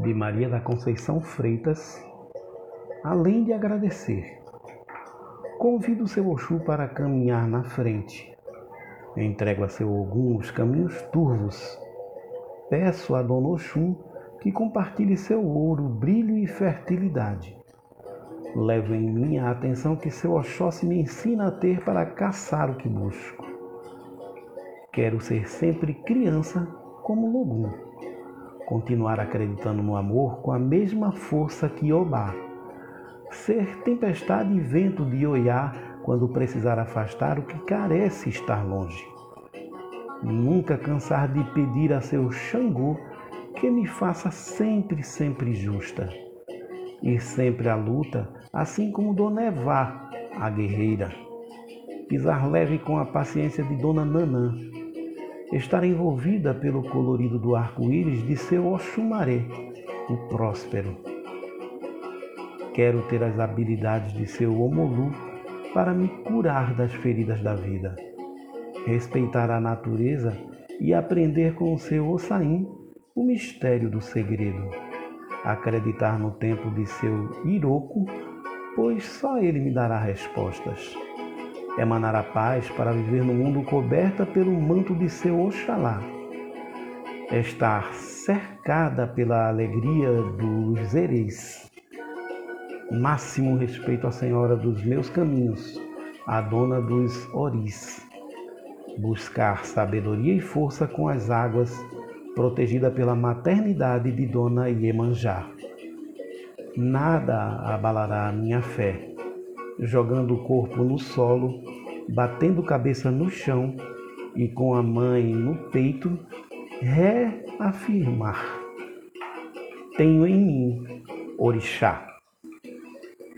de Maria da Conceição Freitas, além de agradecer, convido o seu Oxu para caminhar na frente. Entrego a seu Ogum os caminhos turvos. Peço a Dona Oxum que compartilhe seu ouro, brilho e fertilidade. Levo em mim a atenção que seu Oxóssi me ensina a ter para caçar o que busco. Quero ser sempre criança como Logum. Continuar acreditando no amor com a mesma força que Obá. Ser tempestade e vento de Oiá quando precisar afastar o que carece estar longe. Nunca cansar de pedir a seu Xangô que me faça sempre, sempre justa. Ir sempre à luta, assim como Dona Evá, a guerreira. Pisar leve com a paciência de Dona Nanã. Estar envolvida pelo colorido do arco-íris de seu Oxumaré, o próspero. Quero ter as habilidades de seu Omolu para me curar das feridas da vida. Respeitar a natureza e aprender com seu Ossain o mistério do segredo. Acreditar no tempo de seu Iroco, pois só ele me dará respostas. Emanar a paz para viver no mundo coberta pelo manto de seu Oxalá. Estar cercada pela alegria dos Ereis. Máximo respeito à Senhora dos meus caminhos, a dona dos Oris. Buscar sabedoria e força com as águas protegida pela maternidade de Dona Iemanjá. Nada abalará a minha fé. Jogando o corpo no solo, batendo cabeça no chão e com a mãe no peito, reafirmar: Tenho em mim Orixá.